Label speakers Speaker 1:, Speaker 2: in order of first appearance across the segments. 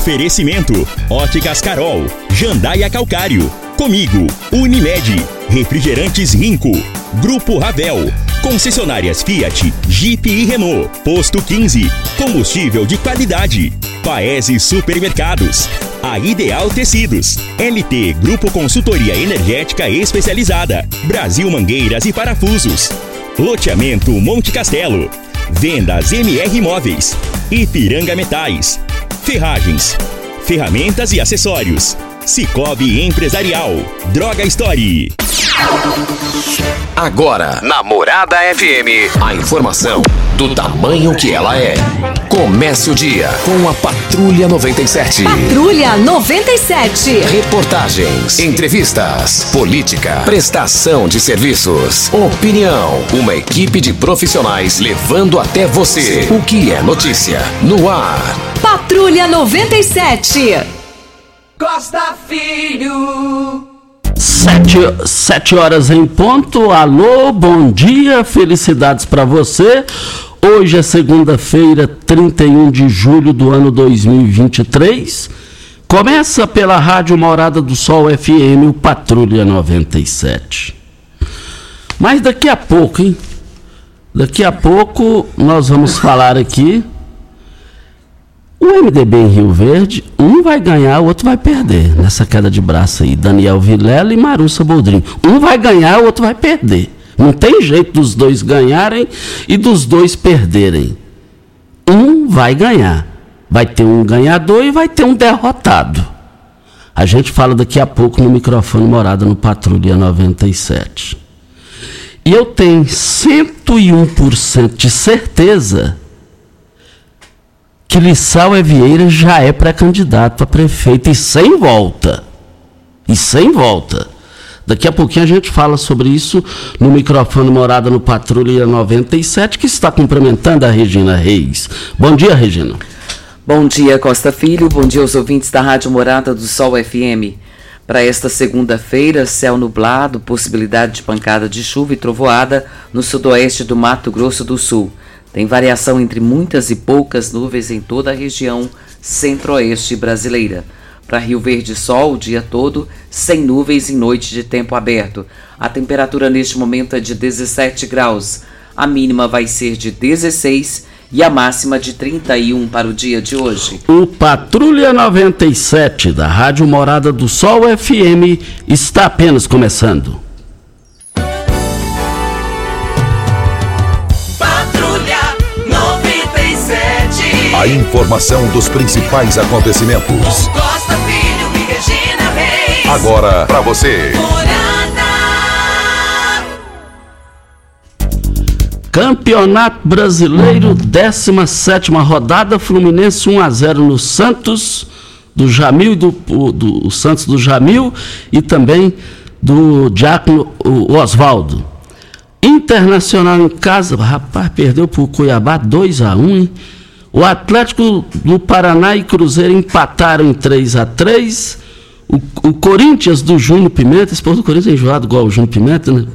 Speaker 1: Oferecimento: Óticas Carol, Jandaia Calcário. Comigo, Unimed, Refrigerantes Rinco, Grupo Ravel, Concessionárias Fiat, Jeep e Renault, Posto 15, Combustível de qualidade, Paese Supermercados, a Ideal Tecidos, LT Grupo Consultoria Energética Especializada, Brasil Mangueiras e Parafusos, Loteamento Monte Castelo, Vendas MR Imóveis, Ipiranga Metais, Ferragens, Ferramentas e Acessórios. Cicobi Empresarial. Droga Story.
Speaker 2: Agora, na Morada FM, a informação do tamanho que ela é. Comece o dia com a Patrulha 97.
Speaker 3: Patrulha 97.
Speaker 2: Reportagens, entrevistas, política, prestação de serviços, opinião. Uma equipe de profissionais levando até você o que é notícia no ar.
Speaker 3: Patrulha 97.
Speaker 4: Costa Filho.
Speaker 5: Sete, sete horas em ponto. Alô, bom dia, felicidades para você. Hoje é segunda-feira, 31 de julho do ano 2023. Começa pela Rádio Morada do Sol FM, o Patrulha 97. Mas daqui a pouco, hein? Daqui a pouco nós vamos falar aqui o MDB em Rio Verde, um vai ganhar, o outro vai perder nessa queda de braço aí. Daniel Vilela e Marussa Boldrin. Um vai ganhar, o outro vai perder. Não tem jeito dos dois ganharem e dos dois perderem. Um vai ganhar. Vai ter um ganhador e vai ter um derrotado. A gente fala daqui a pouco no microfone morada no Patrulha 97. E eu tenho 101% de certeza que Lissau Evieira já é pré-candidato a prefeito e sem volta. E sem volta. Daqui a pouquinho a gente fala sobre isso no microfone Morada no Patrulha 97, que está cumprimentando a Regina Reis. Bom dia, Regina.
Speaker 6: Bom dia, Costa Filho. Bom dia aos ouvintes da Rádio Morada do Sol FM. Para esta segunda-feira, céu nublado, possibilidade de pancada de chuva e trovoada no sudoeste do Mato Grosso do Sul. Tem variação entre muitas e poucas nuvens em toda a região centro-oeste brasileira. Para Rio Verde, sol o dia todo, sem nuvens em noite de tempo aberto. A temperatura neste momento é de 17 graus. A mínima vai ser de 16 e a máxima de 31 para o dia de hoje.
Speaker 5: O Patrulha 97 da Rádio Morada do Sol FM está apenas começando.
Speaker 2: A informação dos principais acontecimentos.
Speaker 4: Costa Filho e Regina Reis.
Speaker 2: Agora para você.
Speaker 5: Campeonato Brasileiro, 17 rodada, Fluminense 1 a 0 no Santos, do Jamil do, do, do Santos do Jamil e também do Diácono Oswaldo. Internacional em casa, rapaz, perdeu para o Cuiabá 2 a 1 hein? O Atlético do Paraná e Cruzeiro empataram em 3 a 3 o, o Corinthians do Júnior Pimenta, esse povo do Corinthians é enjoado igual o Júnior Pimenta, né?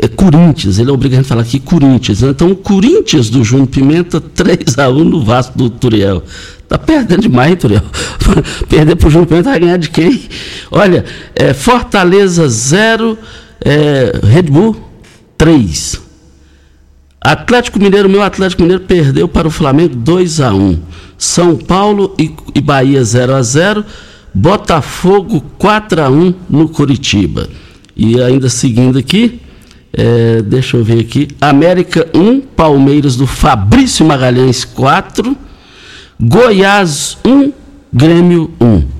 Speaker 5: É Corinthians, ele é obrigado a falar aqui Corinthians. Né? Então, o Corinthians do Júnior Pimenta, 3 a 1 no Vasco do Turiel. Tá perdendo demais, Turiel. Perder pro Júnior Pimenta vai ganhar de quem? Olha, é, Fortaleza 0, é, Red Bull 3. Atlético Mineiro, meu Atlético Mineiro perdeu para o Flamengo 2 a 1. São Paulo e, e Bahia 0 a 0. Botafogo 4 a 1 no Curitiba. E ainda seguindo aqui, é, deixa eu ver aqui, América 1, Palmeiras do Fabrício Magalhães 4, Goiás 1, Grêmio 1.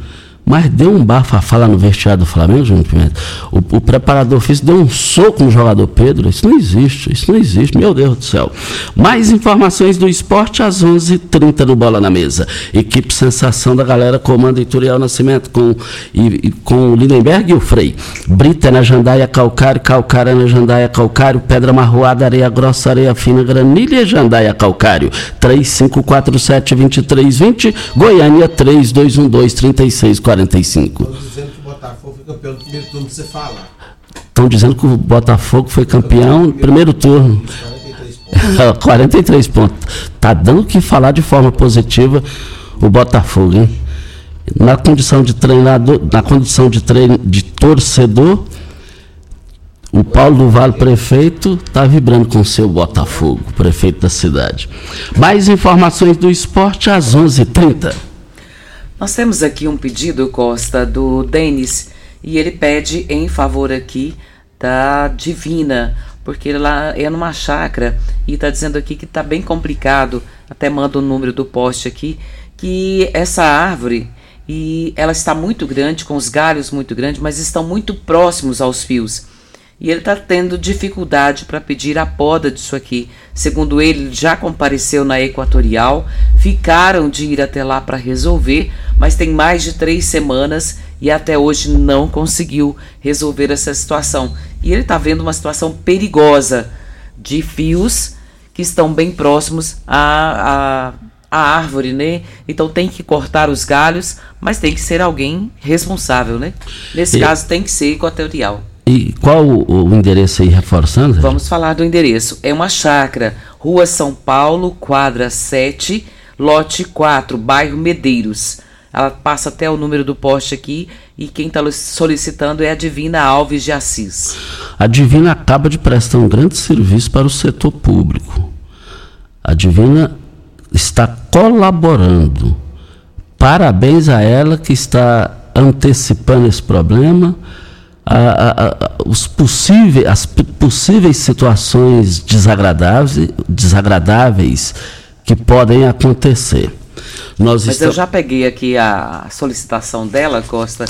Speaker 5: Mas deu um bafafá lá no vestiário do Flamengo, Júnior Pimenta. O, o, preparador físico deu um soco no jogador Pedro. Isso não existe, isso não existe, meu Deus do céu. Mais informações do esporte às 11:30 h 30 no Bola na Mesa. Equipe Sensação da galera comanda Ituriel Nascimento com, e, com o Lindenberg e o Frei. Brita na Jandaia Calcário, Calcário na Jandaia Calcário, Pedra Marroada, Areia Grossa, Areia Fina, Granilha Jandaia Calcário. 3547-2320, Goiânia 3212 3640. 45. Estão dizendo que o Botafogo foi campeão no primeiro turno, você fala. Estão dizendo que o Botafogo foi campeão no primeiro turno. 43 pontos. Tá dando que falar de forma positiva o Botafogo, hein? Na condição de treinador, na condição de, treino, de torcedor, o Paulo do Vale, prefeito, está vibrando com o seu Botafogo, prefeito da cidade. Mais informações do esporte às 11:30. h 30
Speaker 6: Nós temos aqui um pedido, Costa, do Denis, e ele pede em favor aqui da Divina, porque lá é numa chácara e está dizendo aqui que está bem complicado. Até manda o número do poste aqui, que essa árvore e ela está muito grande, com os galhos muito grandes, mas estão muito próximos aos fios e ele está tendo dificuldade para pedir a poda disso aqui. Segundo ele, já compareceu na Equatorial, ficaram de ir até lá para resolver, mas tem mais de três semanas e até hoje não conseguiu resolver essa situação. E ele está vendo uma situação perigosa de fios que estão bem próximos à, à, à árvore, né? Então tem que cortar os galhos, mas tem que ser alguém responsável, né? Nesse caso tem que ser equatorial.
Speaker 5: E qual o, o endereço aí, reforçando?
Speaker 6: Vamos falar do endereço. É uma chácara, Rua São Paulo, quadra 7, lote 4, bairro Medeiros. Ela passa até o número do poste aqui e quem está solicitando é a Divina Alves de Assis.
Speaker 5: A Divina acaba de prestar um grande serviço para o setor público. A Divina está colaborando. Parabéns a ela que está antecipando esse problema a, a, os possíveis, as possíveis situações desagradáveis, desagradáveis que podem acontecer.
Speaker 6: Nós Mas eu já peguei aqui a solicitação dela, Costa,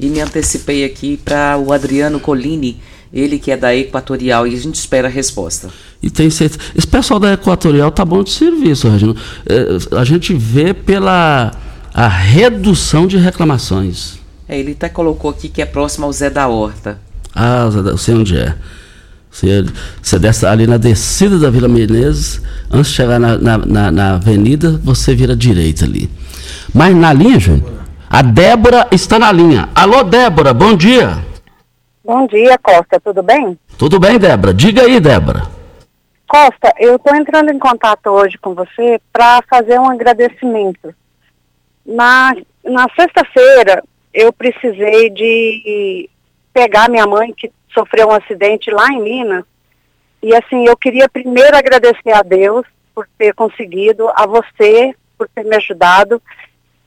Speaker 6: e me antecipei aqui para o Adriano Colini, ele que é da Equatorial, e a gente espera a resposta.
Speaker 5: E tem certeza. Esse pessoal da Equatorial tá bom de serviço, Regina. É, a gente vê pela a redução de reclamações.
Speaker 6: É, ele até colocou aqui que é próximo ao Zé da Horta.
Speaker 5: Ah, eu sei onde é. Você, você desce ali na descida da Vila Menezes, antes de chegar na, na, na, na avenida, você vira direita ali. Mas na linha, Júnior, a Débora está na linha. Alô, Débora, bom dia.
Speaker 7: Bom dia, Costa, tudo bem?
Speaker 5: Tudo bem, Débora. Diga aí, Débora.
Speaker 7: Costa, eu estou entrando em contato hoje com você para fazer um agradecimento. Na, na sexta-feira, eu precisei de pegar minha mãe, que sofreu um acidente lá em Minas. E assim, eu queria primeiro agradecer a Deus por ter conseguido, a você por ter me ajudado.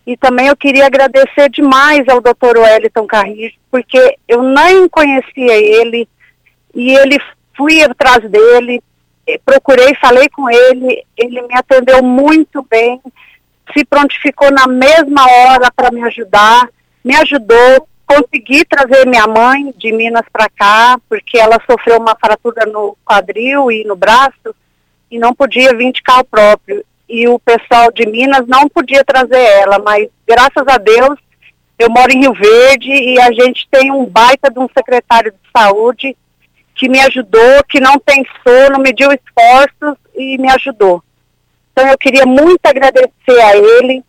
Speaker 7: E também eu queria agradecer demais ao Dr. Wellington Carrijo, porque eu nem conhecia ele e ele fui atrás dele, procurei, falei com ele, ele me atendeu muito bem, se prontificou na mesma hora para me ajudar me ajudou, consegui trazer minha mãe de Minas para cá, porque ela sofreu uma fratura no quadril e no braço e não podia vir de carro próprio. E o pessoal de Minas não podia trazer ela, mas graças a Deus eu moro em Rio Verde e a gente tem um baita de um secretário de saúde que me ajudou, que não pensou, não mediu esforços e me ajudou. Então eu queria muito agradecer a ele,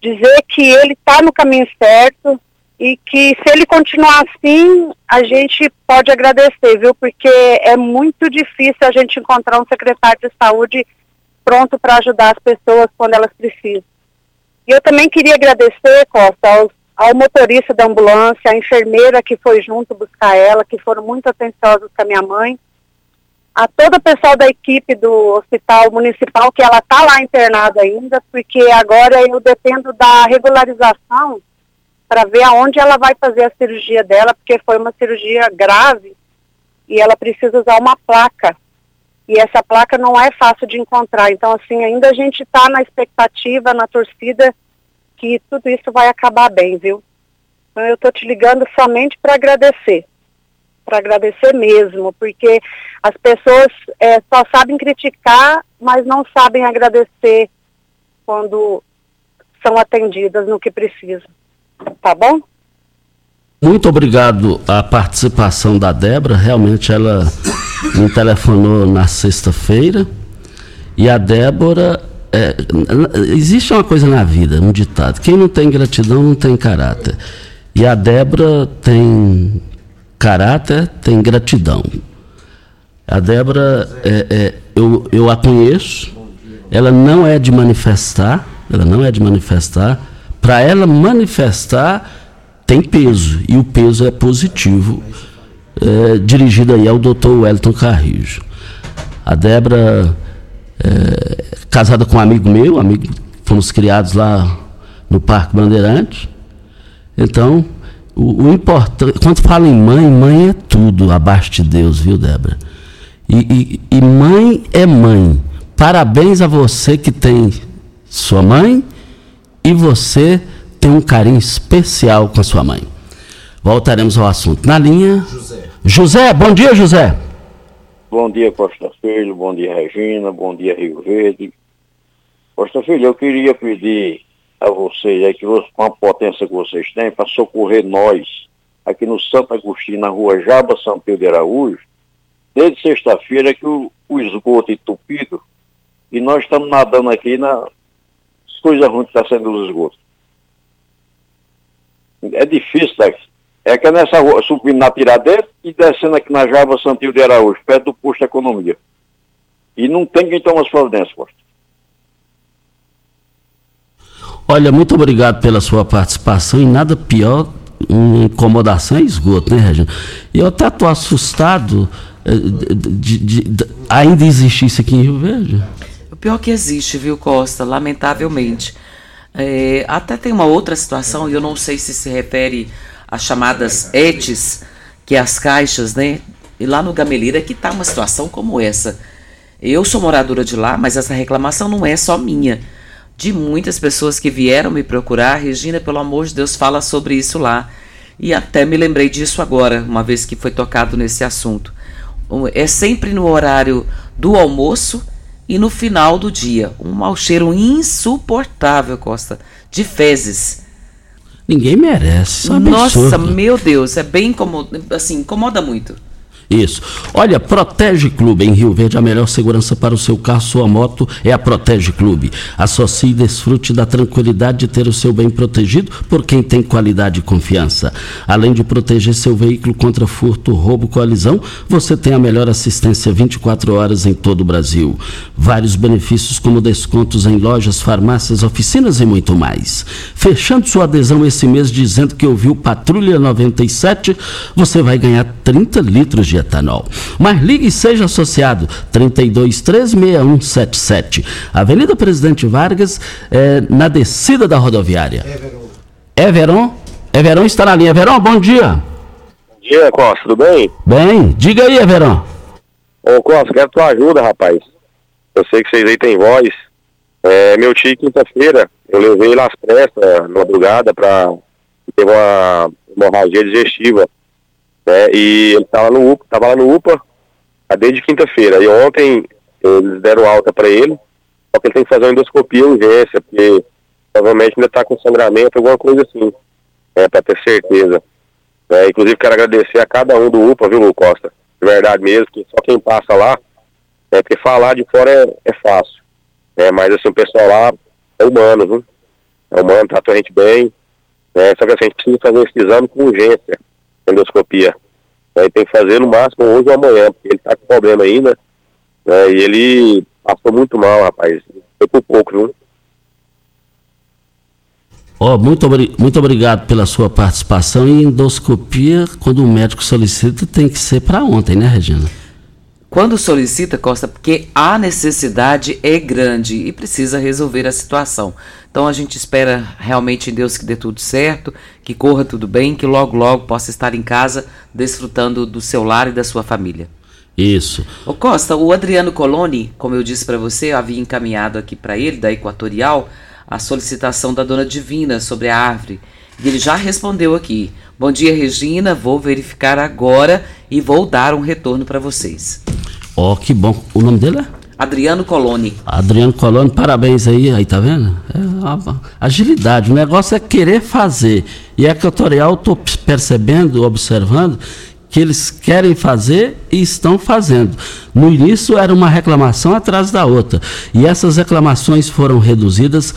Speaker 7: dizer que ele está no caminho certo e que se ele continuar assim, a gente pode agradecer, viu? Porque é muito difícil a gente encontrar um secretário de saúde pronto para ajudar as pessoas quando elas precisam. E eu também queria agradecer, Costa, aos, ao motorista da ambulância, a enfermeira que foi junto buscar ela, que foram muito atenciosos com a minha mãe, a todo o pessoal da equipe do hospital municipal, que ela está lá internada ainda, porque agora eu dependo da regularização para ver aonde ela vai fazer a cirurgia dela, porque foi uma cirurgia grave e ela precisa usar uma placa. E essa placa não é fácil de encontrar. Então, assim, ainda a gente está na expectativa, na torcida, que tudo isso vai acabar bem, viu? Então, eu estou te ligando somente para agradecer para agradecer mesmo, porque as pessoas é, só sabem criticar, mas não sabem agradecer quando são atendidas no que precisam. Tá bom?
Speaker 5: Muito obrigado à participação da Débora. Realmente ela me telefonou na sexta-feira. E a Débora. É, existe uma coisa na vida, um ditado: quem não tem gratidão não tem caráter. E a Débora tem caráter tem gratidão. A Débora, é, é, eu, eu a conheço, ela não é de manifestar, ela não é de manifestar, para ela manifestar, tem peso, e o peso é positivo, é, dirigido aí ao doutor Wellington Carrijo. A Débora, é, casada com um amigo meu, amigo, fomos criados lá no Parque Bandeirante. Então, o, o importante, quando fala em mãe, mãe é tudo abaixo de Deus, viu, Débora? E, e, e mãe é mãe. Parabéns a você que tem sua mãe e você tem um carinho especial com a sua mãe. Voltaremos ao assunto. Na linha. José. José, bom dia, José.
Speaker 8: Bom dia, Costa Filho. Bom dia, Regina. Bom dia, Rio Verde. Costa Filho, eu queria pedir a vocês aí que com a potência que vocês têm para socorrer nós aqui no Santo Agostinho, na rua Jaba São Pedro de Araújo, desde sexta-feira que o, o esgoto entupido e nós estamos nadando aqui na coisa ruim que está sendo os esgotos. É difícil, tá? É que é nessa rua, subindo na Tiradentes e descendo aqui na Java Santil de Araújo, perto do posto de economia. E não tem quem toma as providências, Costa.
Speaker 5: Olha, muito obrigado pela sua participação e nada pior uma incomodação é esgoto, né, Regina? Eu até estou assustado eh, de, de, de, ainda existir isso aqui em Rio Verde.
Speaker 6: O pior que existe, viu, Costa? Lamentavelmente. É, até tem uma outra situação, e eu não sei se se refere às chamadas ETs, que é as caixas, né? E lá no Gameleira que está uma situação como essa. Eu sou moradora de lá, mas essa reclamação não é só minha. De muitas pessoas que vieram me procurar, Regina, pelo amor de Deus, fala sobre isso lá. E até me lembrei disso agora, uma vez que foi tocado nesse assunto. É sempre no horário do almoço e no final do dia. Um mau cheiro insuportável, Costa, de fezes.
Speaker 5: Ninguém merece.
Speaker 6: É Nossa, meu Deus, é bem incomoda, assim, incomoda muito.
Speaker 5: Isso. Olha, Protege Clube em Rio Verde, a melhor segurança para o seu carro, sua moto é a Protege Clube. Associe e desfrute da tranquilidade de ter o seu bem protegido por quem tem qualidade e confiança. Além de proteger seu veículo contra furto, roubo, colisão, você tem a melhor assistência 24 horas em todo o Brasil. Vários benefícios como descontos em lojas, farmácias, oficinas e muito mais. Fechando sua adesão esse mês dizendo que ouviu Patrulha 97, você vai ganhar 30 litros de de etanol. Mas ligue e seja associado 32136177. Avenida Presidente Vargas, é, na descida da rodoviária. Everon. Everon está na linha. Everon, bom dia.
Speaker 8: Bom dia, Costa, tudo bem?
Speaker 5: Bem, diga aí, Everon.
Speaker 8: Ô, Costa, quero tua ajuda, rapaz. Eu sei que vocês aí têm voz. É, meu tio, quinta-feira, eu levei ele às pressas, na madrugada, para ter uma hemorragia digestiva. Né? E ele estava no UPA, tava lá no UPA desde quinta-feira. E ontem eles deram alta para ele, só que ele tem que fazer uma endoscopia urgência, porque provavelmente ainda está com sangramento, alguma coisa assim, né, para ter certeza. É, inclusive quero agradecer a cada um do UPA, viu, Costa? De verdade mesmo, que só quem passa lá, é porque falar de fora é, é fácil. É, mas assim, o pessoal lá é humano, viu? É humano, trata a gente bem. É, só que assim, a gente precisa fazer esse exame com urgência endoscopia. Né, tem que fazer no máximo hoje ou amanhã, porque ele tá com problema ainda. Né, e ele passou muito mal, rapaz. Foi por pouco, viu?
Speaker 5: Oh, muito, muito obrigado pela sua participação. E endoscopia, quando o médico solicita, tem que ser para ontem, né, Regina?
Speaker 6: Quando solicita, Costa, porque a necessidade é grande e precisa resolver a situação. Então a gente espera realmente em Deus que dê tudo certo, que corra tudo bem, que logo logo possa estar em casa desfrutando do seu lar e da sua família.
Speaker 5: Isso.
Speaker 6: Ô Costa, o Adriano Coloni, como eu disse para você, eu havia encaminhado aqui para ele, da Equatorial, a solicitação da Dona Divina sobre a árvore. E ele já respondeu aqui. Bom dia, Regina. Vou verificar agora e vou dar um retorno para vocês.
Speaker 5: Ó, oh, que bom. O nome dele é?
Speaker 6: Adriano Coloni.
Speaker 5: Adriano Coloni, parabéns aí, aí tá vendo? É agilidade, o negócio é querer fazer. E a Equatorial, eu tô percebendo, observando, que eles querem fazer e estão fazendo. No início era uma reclamação atrás da outra. E essas reclamações foram reduzidas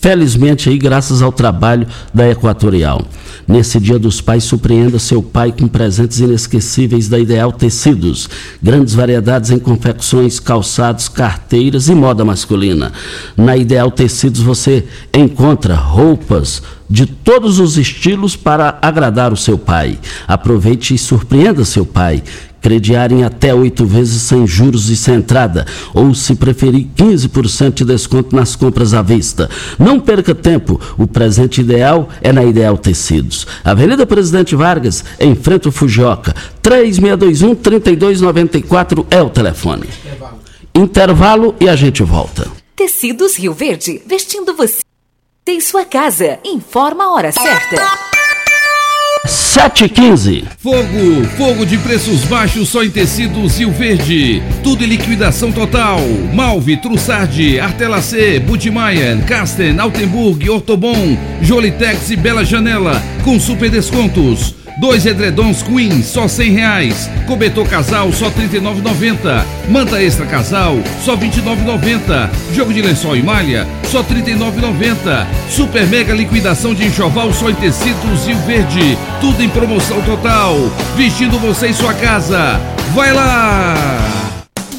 Speaker 5: felizmente aí graças ao trabalho da Equatorial. Nesse Dia dos Pais, surpreenda seu pai com presentes inesquecíveis da Ideal Tecidos. Grandes variedades em confecções, calçados, carteiras e moda masculina. Na Ideal Tecidos você encontra roupas de todos os estilos para agradar o seu pai. Aproveite e surpreenda seu pai crediar em até oito vezes sem juros e sem entrada, ou se preferir 15% de desconto nas compras à vista. Não perca tempo, o presente ideal é na Ideal Tecidos. Avenida Presidente Vargas, em frente ao Fujioka, 3621-3294 é o telefone. Intervalo. E a gente volta.
Speaker 3: Tecidos Rio Verde, vestindo você em sua casa. Informa a hora certa.
Speaker 5: 715.
Speaker 9: Fogo, fogo de preços baixos só em tecidos Rio Verde. Tudo em liquidação total. Malve, Trussardi, Artelacê, Budmeier, Casten, Altenburg, Ortobon, Jolitex e Bela Janela com super descontos. Dois edredons Queen, só cem reais. Cobertor casal, só trinta e Manta extra casal, só vinte e Jogo de lençol e malha, só trinta e Super mega liquidação de enxoval só em tecidos e o verde. Tudo em promoção total. Vestindo você em sua casa. Vai lá!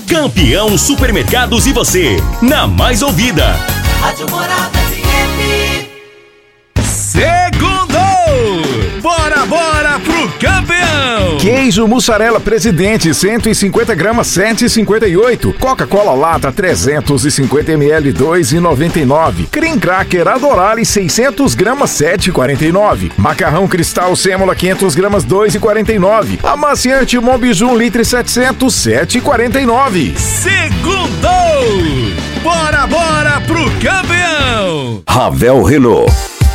Speaker 10: Campeão Supermercados e você, na mais ouvida. Rádio Morada FM.
Speaker 11: Segundo! Campeão! Queijo mussarela presidente, 150 gramas, 7,58. Coca-Cola lata, 350 ml, 2,99. Cream cracker Adorale, 600 gramas, 7,49. Macarrão cristal sêmola, 500 gramas, 2,49. Amaciante Mombiju, 1 litro e 700, 7,49. Segundo! Bora, bora pro campeão!
Speaker 2: Ravel Renault.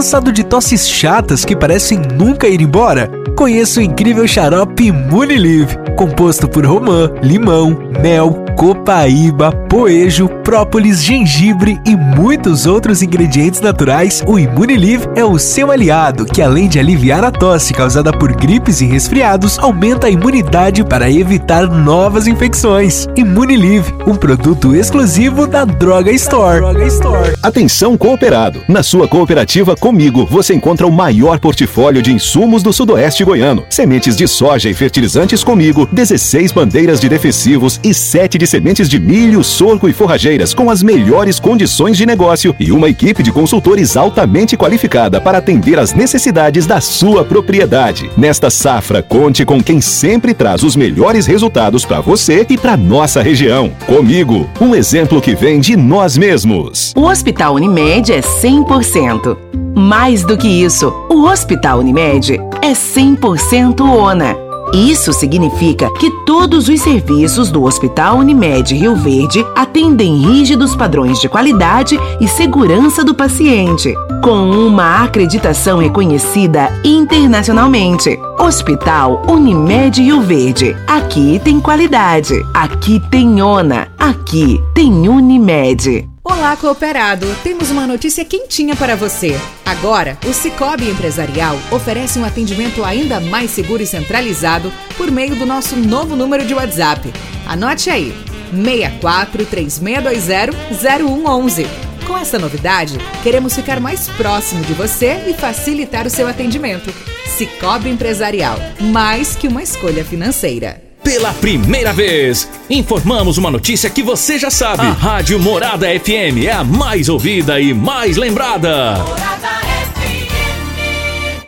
Speaker 12: Cansado de tosses chatas que parecem nunca ir embora? Conheça o incrível xarope Munilive, composto por romã, limão, mel, copaíba, poejo, própolis, gengibre e muitos outros ingredientes naturais, o Imunilive é o seu aliado, que além de aliviar a tosse causada por gripes e resfriados, aumenta a imunidade para evitar novas infecções. Imunilive, um produto exclusivo da Droga Store.
Speaker 13: Atenção cooperado. Na sua cooperativa comigo, você encontra o maior portfólio de insumos do Sudoeste goiano. Sementes de soja e fertilizantes comigo, 16 bandeiras de defensivos e 7 de sementes de milho, sorgo e forrageiras com as melhores condições de negócio e uma equipe de consultores altamente qualificada para atender às necessidades da sua propriedade. Nesta safra, conte com quem sempre traz os melhores resultados para você e para nossa região. Comigo, um exemplo que vem de nós mesmos.
Speaker 3: O Hospital Unimed é 100%. Mais do que isso, o Hospital Unimed é 100% ONA. Isso significa que todos os serviços do Hospital Unimed Rio Verde atendem rígidos padrões de qualidade e segurança do paciente, com uma acreditação reconhecida internacionalmente. Hospital Unimed Rio Verde. Aqui tem qualidade. Aqui tem ONA. Aqui tem Unimed.
Speaker 14: Olá, cooperado! Temos uma notícia quentinha para você. Agora, o Cicobi Empresarial oferece um atendimento ainda mais seguro e centralizado por meio do nosso novo número de WhatsApp. Anote aí: 64 3620 0111. Com essa novidade, queremos ficar mais próximo de você e facilitar o seu atendimento. Cicobi Empresarial, mais que uma escolha financeira.
Speaker 10: Pela primeira vez, informamos uma notícia que você já sabe. A Rádio Morada FM é a mais ouvida e mais lembrada. Morada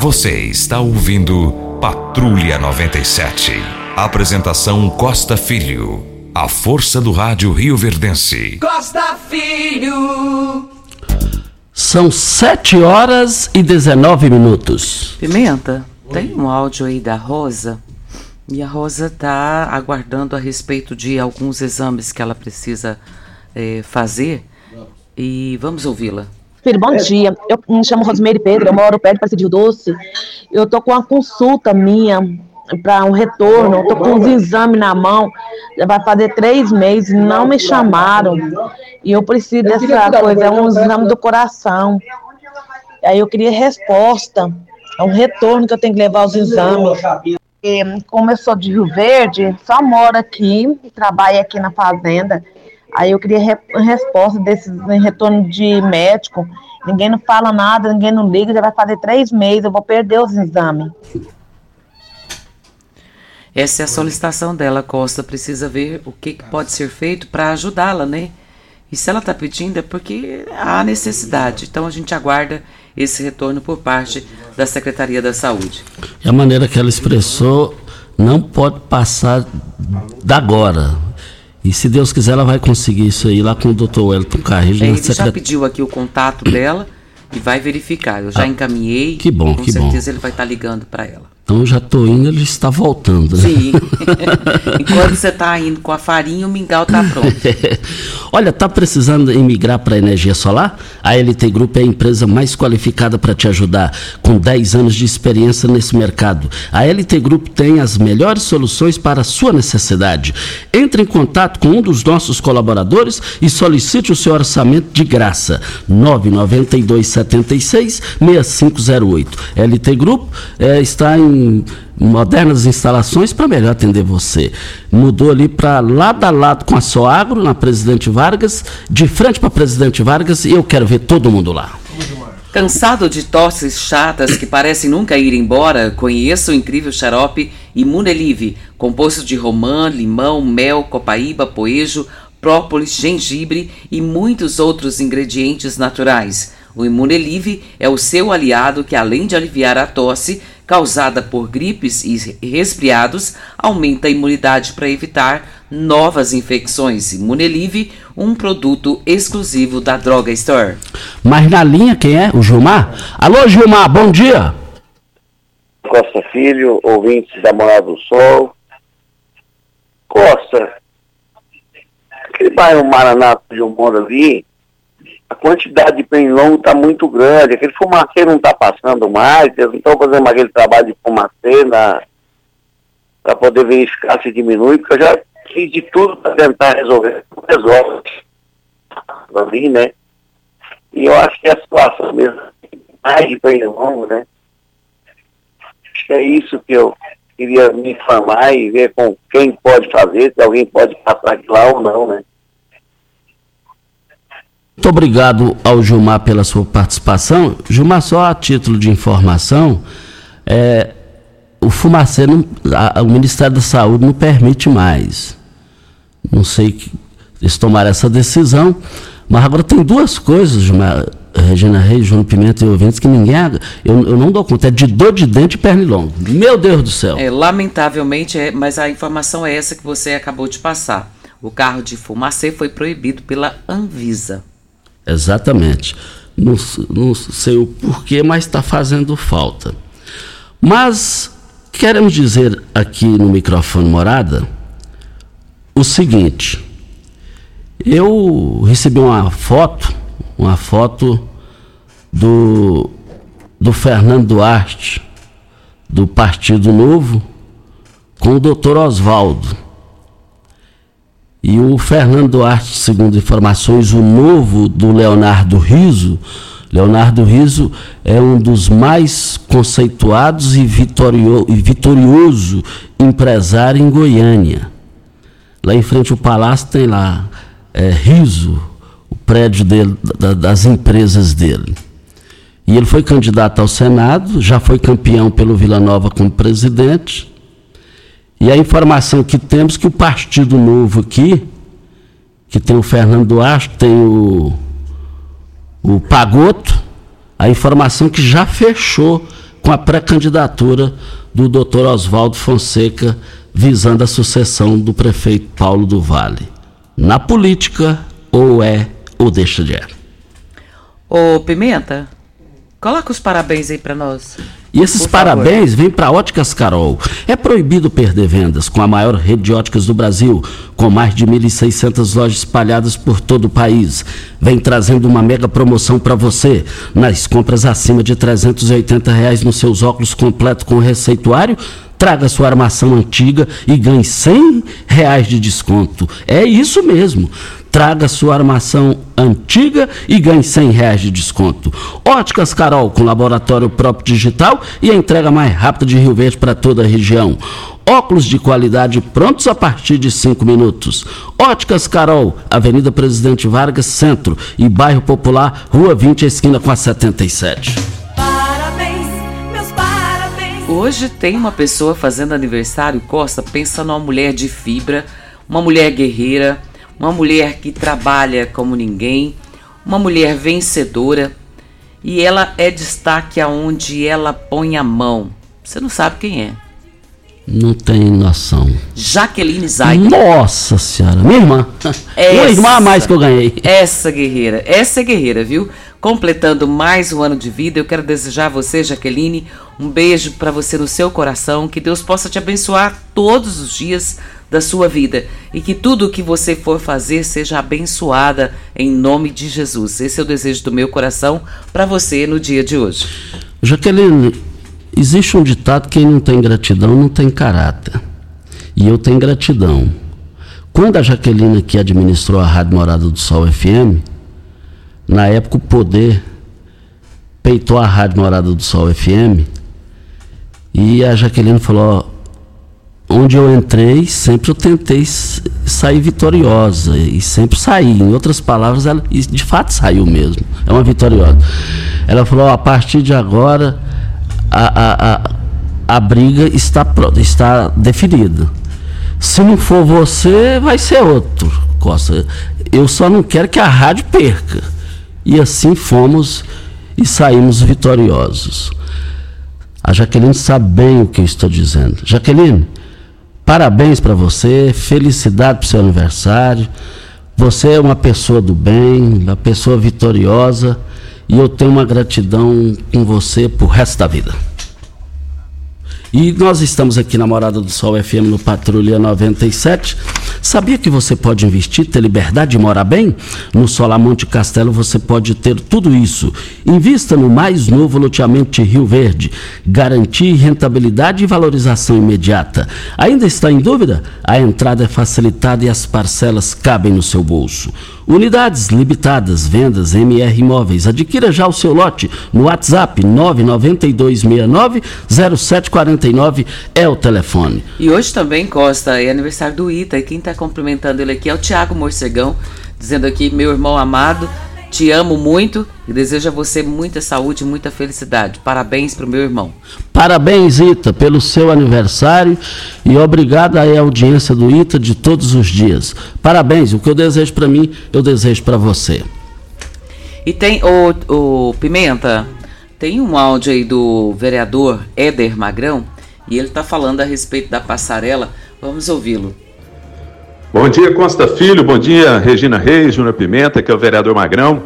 Speaker 15: Você está ouvindo Patrulha 97. Apresentação Costa Filho. A força do rádio Rio Verdense.
Speaker 4: Costa Filho.
Speaker 5: São 7 horas e 19 minutos.
Speaker 6: Pimenta, tem um áudio aí da Rosa. E a Rosa está aguardando a respeito de alguns exames que ela precisa eh, fazer. E vamos ouvi-la.
Speaker 16: Filho, bom dia. Eu me chamo Rosemary Pedro, eu moro perto de Presidio Doce. Eu tô com uma consulta minha para um retorno, eu tô com uns exames na mão. Já vai fazer três meses, não me chamaram. E eu preciso dessa coisa, é um exame do coração. Aí eu queria resposta. É um retorno que eu tenho que levar os exames. E, como eu sou de Rio Verde, só moro aqui, trabalho aqui na fazenda. Aí eu queria re resposta desse retorno de médico. Ninguém não fala nada, ninguém não liga, já vai fazer três meses, eu vou perder os exames.
Speaker 6: Essa é a solicitação dela, Costa. Precisa ver o que, que pode ser feito para ajudá-la, né? E se ela está pedindo é porque há necessidade. Então a gente aguarda esse retorno por parte da Secretaria da Saúde.
Speaker 5: E a maneira que ela expressou não pode passar da agora. E se Deus quiser, ela vai conseguir isso aí lá com o Dr. Wellington Carreiro.
Speaker 6: É, ele secret... já pediu aqui o contato dela e vai verificar. Eu já
Speaker 5: Ah,
Speaker 6: encaminhei.
Speaker 5: que bom,
Speaker 6: com
Speaker 5: que bom.
Speaker 6: certeza ele vai estar ligando para ela.
Speaker 5: Então já estou indo, ele está voltando. Né?
Speaker 6: Sim. Enquanto você está indo com a farinha, o mingau está pronto.
Speaker 5: Olha, tá precisando emigrar para energia solar? A LT Group é a empresa mais qualificada para te ajudar, com 10 anos de experiência nesse mercado. A LT Group tem as melhores soluções para a sua necessidade. Entre em contato com um dos nossos colaboradores e solicite o seu orçamento de graça. 992 76 6508. LT Group eh, está em modernas instalações para melhor atender você. Mudou ali para lado a lado com a Soagro, na Presidente Vargas, de frente para Presidente Vargas, e eu quero ver todo mundo lá.
Speaker 6: Cansado de tosses chatas que parecem nunca ir embora, conheça o incrível xarope Imunelive, composto de romã, limão, mel, copaíba, poejo, própolis, gengibre e muitos outros ingredientes naturais. O Imunelive é o seu aliado que, além de aliviar a tosse causada por gripes e resfriados, aumenta a imunidade para evitar novas infecções. Imunelive, um produto exclusivo da Droga Store.
Speaker 5: Mas na linha, quem é? O Gilmar? Alô, Gilmar, bom dia.
Speaker 17: Costa Filho, ouvintes da Morada do Sol. Costa, aquele bairro Maranato de Humor ali, quantidade de pernilongo está muito grande, aquele fumaceiro não está passando mais, eles não estão fazendo aquele trabalho de fumaceiro para poder verificar se diminui, porque eu já fiz de tudo para tentar resolver, não resolve ali, né? E eu acho que é a situação mesmo, mais de pernilongo, né? Acho que é isso que eu queria me informar e ver com quem pode fazer, se alguém pode passar aqui lá ou não, né?
Speaker 5: Muito obrigado ao Gilmar pela sua participação. Gilmar, só a título de informação, é, o fumaceiro, não- a- o Ministério da Saúde não permite mais. Não sei que tomaram essa decisão, mas agora tem duas coisas, Gilmar, Regina Reis, João Pimenta e ouvintes, que ninguém. Eu, eu não dou conta, é de dor de dente e pernilongo. Meu Deus do céu.
Speaker 6: É, lamentavelmente, é, mas a informação é essa que você acabou de passar. O carro de fumacê foi proibido pela Anvisa.
Speaker 5: Exatamente. Não, não sei o porquê, mas está fazendo falta. Mas queremos dizer aqui no microfone morada o seguinte. Eu recebi uma foto, uma foto do, do Fernando Duarte, do Partido Novo, com o doutor Oswaldo. E o Fernando Duarte, segundo informações, o novo do Leonardo Riso. Leonardo Riso é um dos mais conceituados e, vitorio, e vitorioso empresário em Goiânia. Lá em frente ao palácio tem lá é, Riso, o prédio dele, da- das empresas dele. E ele foi candidato ao Senado, já foi campeão pelo Vila Nova como presidente. E a informação que temos que o Partido Novo aqui, que tem o Fernando Duarte, tem o, o Pagoto, a informação que já fechou com a pré-candidatura do Dr. Oswaldo Fonseca visando a sucessão do prefeito Paulo do Vale. Na política, ou é ou deixa de é.
Speaker 6: Ô, Pimenta, coloca os parabéns aí para nós.
Speaker 5: E esses parabéns vêm para Óticas Carol. É proibido perder vendas com a maior rede de óticas do Brasil, com mais de 1.600 lojas espalhadas por todo o país. Vem trazendo uma mega promoção para você. Nas compras acima de 380 reais nos seus óculos completo com receituário, traga sua armação antiga e ganhe 100 reais de desconto. É isso mesmo traga sua armação antiga e ganhe 100 reais de desconto. Óticas Carol, com laboratório próprio digital e a entrega mais rápida de Rio Verde para toda a região. Óculos de qualidade prontos a partir de 5 minutos. Óticas Carol, Avenida Presidente Vargas, Centro e Bairro Popular, Rua 20, esquina com a 77.
Speaker 6: Hoje tem uma pessoa fazendo aniversário, Costa, pensa numa mulher de fibra, uma mulher guerreira, uma mulher que trabalha como ninguém, uma mulher vencedora e ela é destaque aonde ela põe a mão. Você não sabe quem é?
Speaker 5: Não tem noção.
Speaker 6: Jaqueline Zaida.
Speaker 5: Nossa senhora, minha irmã.
Speaker 6: Essa,
Speaker 5: Uma irmã a mais que eu ganhei.
Speaker 6: Essa guerreira, essa é guerreira, viu? Completando mais um ano de vida, eu quero desejar a você, Jaqueline, um beijo para você no seu coração, que Deus possa te abençoar todos os dias da sua vida e que tudo o que você for fazer seja abençoada em nome de Jesus. Esse é o desejo do meu coração para você no dia de hoje.
Speaker 5: Jaqueline, existe um ditado: quem não tem gratidão não tem caráter. E eu tenho gratidão. Quando a Jaqueline que administrou a Rádio Morada do Sol FM, na época o poder peitou a Rádio Morada do Sol FM e a Jaqueline falou: onde eu entrei, sempre eu tentei sair vitoriosa e sempre saí. Em outras palavras, ela de fato saiu mesmo. É uma vitoriosa. Ela falou: a partir de agora a, a, a, a briga está, está definida. Se não for você, vai ser outro, Costa. Eu só não quero que a rádio perca. E assim fomos e saímos vitoriosos. A Jaqueline sabe bem o que eu estou dizendo. Jaqueline, Parabéns para você, felicidade para o seu aniversário. Você é uma pessoa do bem, uma pessoa vitoriosa e eu tenho uma gratidão com você pro resto da vida. E nós estamos aqui na Morada do Sol FM no Patrulha 97. Sabia que você pode investir, ter liberdade de morar bem? No Solar Monte Castelo você pode ter tudo isso. Invista no mais novo loteamento de Rio Verde. Garantir rentabilidade e valorização imediata. Ainda está em dúvida? A entrada é facilitada e as parcelas cabem no seu bolso. Unidades limitadas, vendas MR Imóveis. Adquira já o seu lote no WhatsApp 99269 0749 é o telefone.
Speaker 6: E hoje também, Costa, é aniversário do Ita. E quem está cumprimentando ele aqui é o Tiago Morcegão, dizendo aqui, meu irmão amado, te amo muito e desejo a você muita saúde e muita felicidade. Parabéns para o meu irmão.
Speaker 5: Parabéns, Ita, pelo seu aniversário e obrigado à audiência do Ita de todos os dias. Parabéns, o que eu desejo para mim, eu desejo para você.
Speaker 6: E tem o, o Pimenta, tem um áudio aí do vereador Éder Magrão e ele está falando a respeito da passarela. Vamos ouvi-lo.
Speaker 18: Bom dia, Costa Filho. Bom dia, Regina Reis, Júnior Pimenta, que é o vereador Magrão.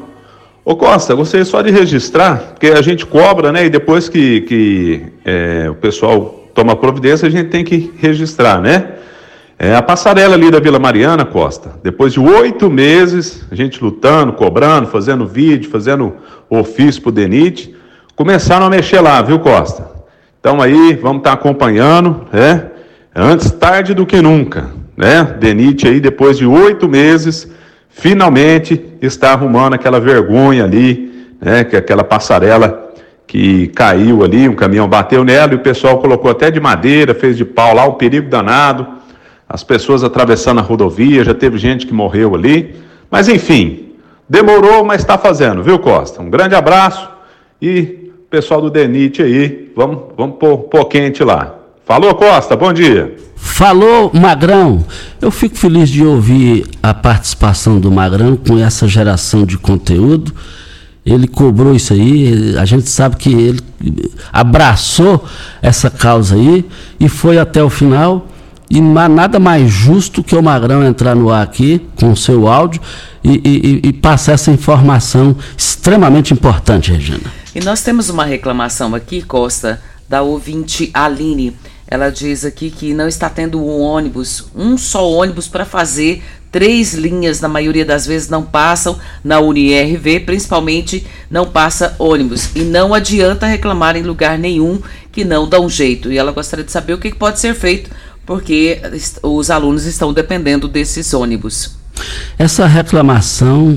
Speaker 18: Ô Costa, gostaria só de registrar, porque a gente cobra, né? E depois que, que é, o pessoal toma providência, a gente tem que registrar, né? É, a passarela ali da Vila Mariana, Costa, depois de oito meses, a gente lutando, cobrando, fazendo vídeo, fazendo ofício pro DENIT, começaram a mexer lá, viu, Costa? Então aí, vamos estar tá acompanhando, né? Antes tarde do que nunca né? Denite aí, depois de oito meses, finalmente está arrumando aquela vergonha ali, né? Que é aquela passarela que caiu ali, um caminhão bateu nela e o pessoal colocou até de madeira, fez de pau lá, o perigo danado, as pessoas atravessando a rodovia, já teve gente que morreu ali, mas enfim, demorou, mas está fazendo, viu Costa? Um grande abraço e pessoal do Denite aí, vamos, vamos pôr, pôr quente lá. Falou Costa, bom dia.
Speaker 5: Falou Magrão. Eu fico feliz de ouvir a participação do Magrão com essa geração de conteúdo ele cobrou isso aí, a gente sabe que ele abraçou essa causa aí e foi até o final. E nada mais justo que o Magrão entrar no ar aqui com o seu áudio e, e, e passar essa informação extremamente importante, Regina.
Speaker 6: E nós temos uma reclamação aqui, Costa, da ouvinte Aline. Ela diz aqui que não está tendo um ônibus, um só ônibus para fazer três linhas, na maioria das vezes não passam na UniRV, principalmente não passa ônibus. E não adianta reclamar em lugar nenhum que não dá um jeito. E ela gostaria de saber o que pode ser feito, porque os alunos estão dependendo desses ônibus.
Speaker 5: Essa reclamação,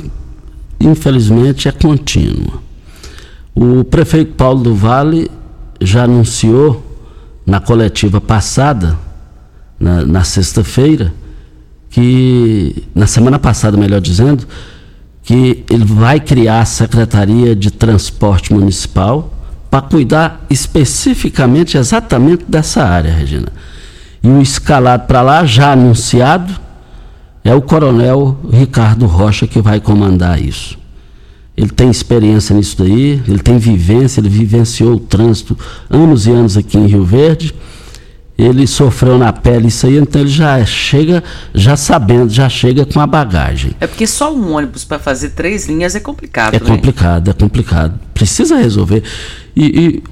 Speaker 5: infelizmente, é contínua. O prefeito Paulo do Vale já anunciou na coletiva passada, na, na sexta-feira, que, na semana passada, melhor dizendo, que ele vai criar a Secretaria de Transporte Municipal para cuidar especificamente, exatamente dessa área, Regina. E o escalado para lá, já anunciado, é o Coronel Ricardo Rocha que vai comandar isso. Ele tem experiência nisso daí, ele tem vivência, ele vivenciou o trânsito anos e anos aqui em Rio Verde ele sofreu na pele isso aí, então ele já chega já sabendo, já chega com a bagagem.
Speaker 6: É porque só um ônibus para fazer três linhas é complicado.
Speaker 5: É
Speaker 6: né?
Speaker 5: complicado, é complicado. Precisa resolver. E, e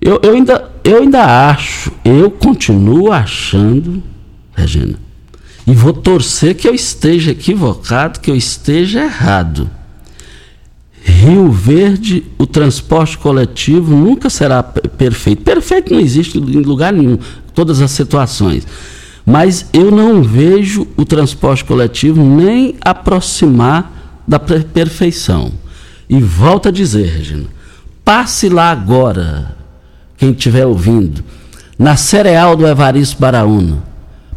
Speaker 5: eu, eu, ainda, eu ainda acho, eu continuo achando, Regina, e vou torcer que eu esteja equivocado, que eu esteja errado. Rio Verde, o transporte coletivo nunca será perfeito. Perfeito não existe em lugar nenhum todas as situações. Mas eu não vejo o transporte coletivo nem aproximar da perfeição. E volto a dizer, Regina, passe lá agora, quem estiver ouvindo, na cereal do Evaristo Baraúna.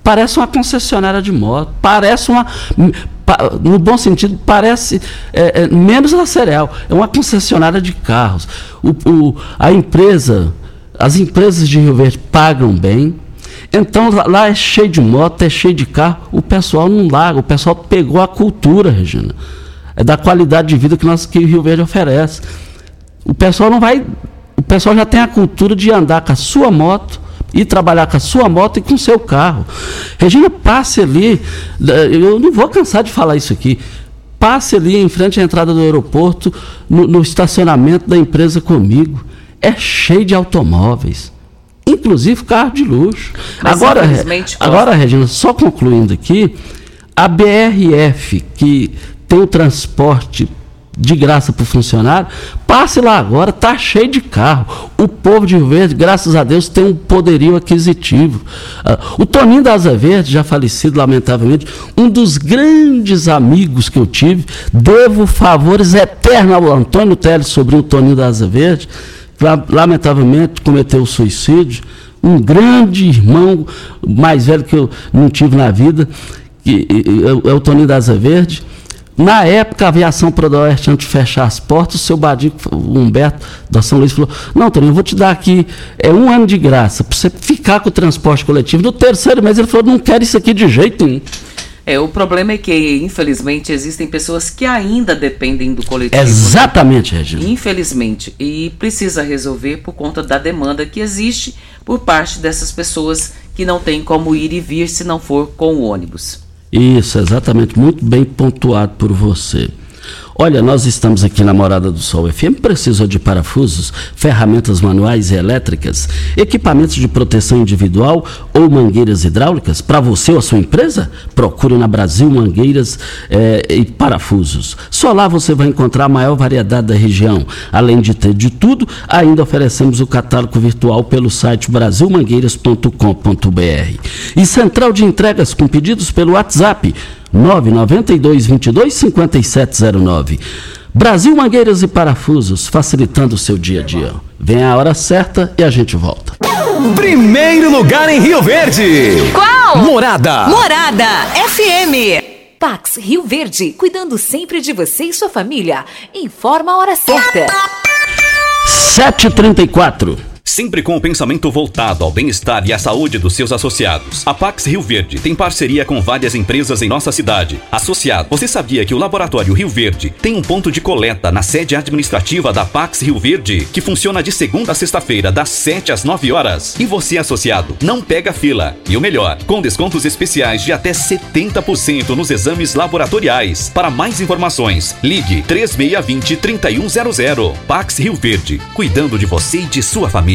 Speaker 5: Parece uma concessionária de moto, parece uma. No bom sentido, parece é, é, menos a cereal, é uma concessionária de carros. O, o, a empresa as empresas de Rio Verde pagam bem. Então lá é cheio de moto, é cheio de carro. O pessoal não larga, o pessoal pegou a cultura, Regina. É da qualidade de vida que, nós, que Rio Verde oferece. O pessoal não vai. O pessoal já tem a cultura de andar com a sua moto e trabalhar com a sua moto e com o seu carro. Regina, passe ali. Eu não vou cansar de falar isso aqui. Passe ali em frente à entrada do aeroporto, no, no estacionamento da empresa comigo é cheio de automóveis, inclusive carro de luxo. Mas agora, agora, Regina, só concluindo aqui, a BRF, que tem o transporte de graça para o funcionário, passe lá agora, tá cheio de carro. O povo de Rio Verde, graças a Deus, tem um poderio aquisitivo. Uh, o Toninho da Asa Verde, já falecido lamentavelmente, um dos grandes amigos que eu tive, devo favores eternos ao Antônio Teles sobre o Toninho da Asa Verde, lamentavelmente cometeu suicídio. Um grande irmão, mais velho que eu não tive na vida, que é, é o Toninho da Asa Verde. Na época, a aviação Prodoeste, antes de fechar as portas, o seu Badico, o Humberto da São Luís, falou: Não, Toninho, eu vou te dar aqui é um ano de graça para você ficar com o transporte coletivo. No terceiro mês, ele falou: Não quero isso aqui de jeito nenhum.
Speaker 6: É, o problema é que, infelizmente, existem pessoas que ainda dependem do coletivo.
Speaker 5: Né? Exatamente, né? Regina.
Speaker 6: Infelizmente. E precisa resolver por conta da demanda que existe por parte dessas pessoas que não têm como ir e vir se não for com o ônibus.
Speaker 5: Isso, exatamente. Muito bem pontuado por você. Olha, nós estamos aqui na Morada do Sol FM, precisou de parafusos, ferramentas manuais e elétricas, equipamentos de proteção individual ou mangueiras hidráulicas para você ou a sua empresa? Procure na Brasil Mangueiras é, e Parafusos. Só lá você vai encontrar a maior variedade da região. Além de ter de tudo, ainda oferecemos o catálogo virtual pelo site brasilmangueiras.com.br. E central de entregas com pedidos pelo WhatsApp 992 22 5709. Brasil Mangueiras e Parafusos, facilitando o seu dia a dia. Vem a hora certa e a gente volta.
Speaker 2: Primeiro lugar em Rio Verde.
Speaker 14: Qual?
Speaker 2: Morada.
Speaker 14: Morada FM. Pax Rio Verde, cuidando sempre de você e sua família. Informa a hora certa.
Speaker 5: 7h34.
Speaker 19: Sempre com o pensamento voltado ao bem-estar e à saúde dos seus associados. A Pax Rio Verde tem parceria com várias empresas em nossa cidade. Associado, você sabia que o Laboratório Rio Verde tem um ponto de coleta na sede administrativa da Pax Rio Verde, que funciona de segunda a sexta-feira, das 7 às 9 horas? E você, associado, não pega fila. E o melhor, com descontos especiais de até 70% nos exames laboratoriais. Para mais informações, ligue 3620 3100. Pax Rio Verde, cuidando de você e de sua família.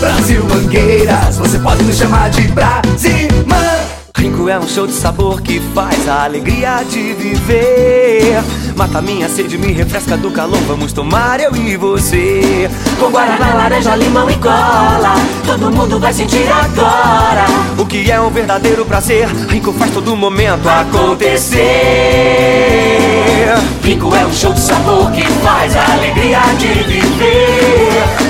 Speaker 4: Brasil Mangueiras, você pode nos chamar de Brasimã.
Speaker 20: Rico é um show de sabor que faz a alegria de viver. Mata minha sede, me refresca do calor. Vamos tomar eu e você.
Speaker 4: Com guaraná, laranja, limão e cola. Todo mundo vai sentir agora.
Speaker 20: O que é um verdadeiro prazer. Rico faz todo momento acontecer.
Speaker 4: Rico é um show de sabor que faz a alegria de viver.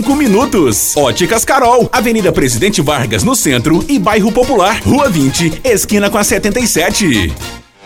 Speaker 21: minutos. Óticas Carol, Avenida Presidente Vargas no centro e Bairro Popular, Rua 20, esquina com a 77.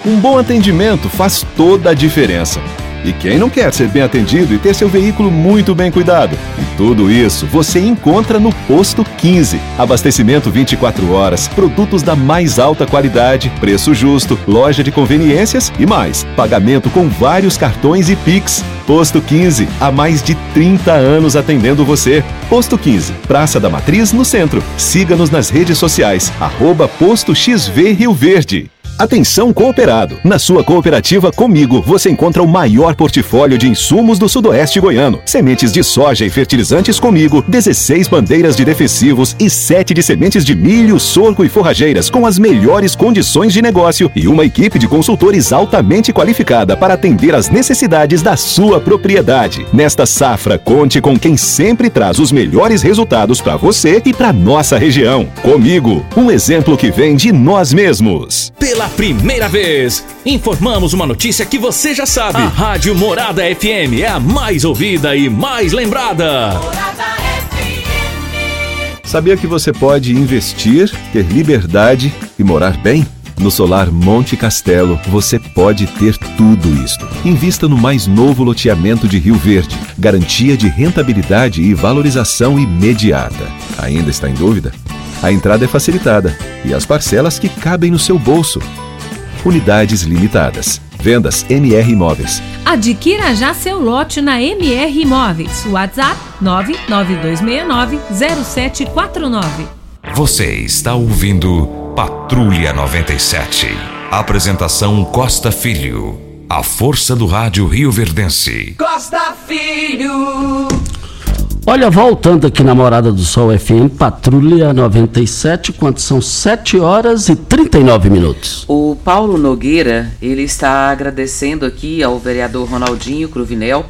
Speaker 13: Um bom atendimento faz toda a diferença. E quem não quer ser bem atendido e ter seu veículo muito bem cuidado? E tudo isso você encontra no Posto 15. Abastecimento 24 horas, produtos da mais alta qualidade, preço justo, loja de conveniências e mais. Pagamento com vários cartões e Pix. Posto 15, há mais de 30 anos atendendo você. Posto 15, Praça da Matriz, no centro. Siga-nos nas redes sociais, arroba Posto XV Rio Verde. Atenção cooperado! Na sua cooperativa Comigo, você encontra o maior portfólio de insumos do sudoeste goiano. Sementes de soja e fertilizantes Comigo, 16 bandeiras de defensivos e 7 de sementes de milho, sorgo e forrageiras com as melhores condições de negócio e uma equipe de consultores altamente qualificada para atender às necessidades da sua propriedade. Nesta safra, conte com quem sempre traz os melhores resultados para você e para nossa região. Comigo, um exemplo que vem de nós mesmos.
Speaker 1: Pela primeira vez, informamos uma notícia que você já sabe. A Rádio Morada FM é a mais ouvida e mais lembrada.
Speaker 13: Sabia que você pode investir, ter liberdade e morar bem? No Solar Monte Castelo, você pode ter tudo isto. Invista no mais novo loteamento de Rio Verde. Garantia de rentabilidade e valorização imediata. Ainda está em dúvida? A entrada é facilitada e as parcelas que cabem no seu bolso. Unidades limitadas. Vendas MR Imóveis.
Speaker 22: Adquira já seu lote na MR Imóveis. WhatsApp 992690749.
Speaker 15: Você está ouvindo Patrulha 97. Apresentação Costa Filho. A força do rádio Rio Verdense.
Speaker 4: Costa Filho.
Speaker 5: Olha, voltando aqui na Morada do Sol FM, Patrulha 97, quando são 7 horas e 39 minutos.
Speaker 6: O Paulo Nogueira, ele está agradecendo aqui ao vereador Ronaldinho Cruvinel.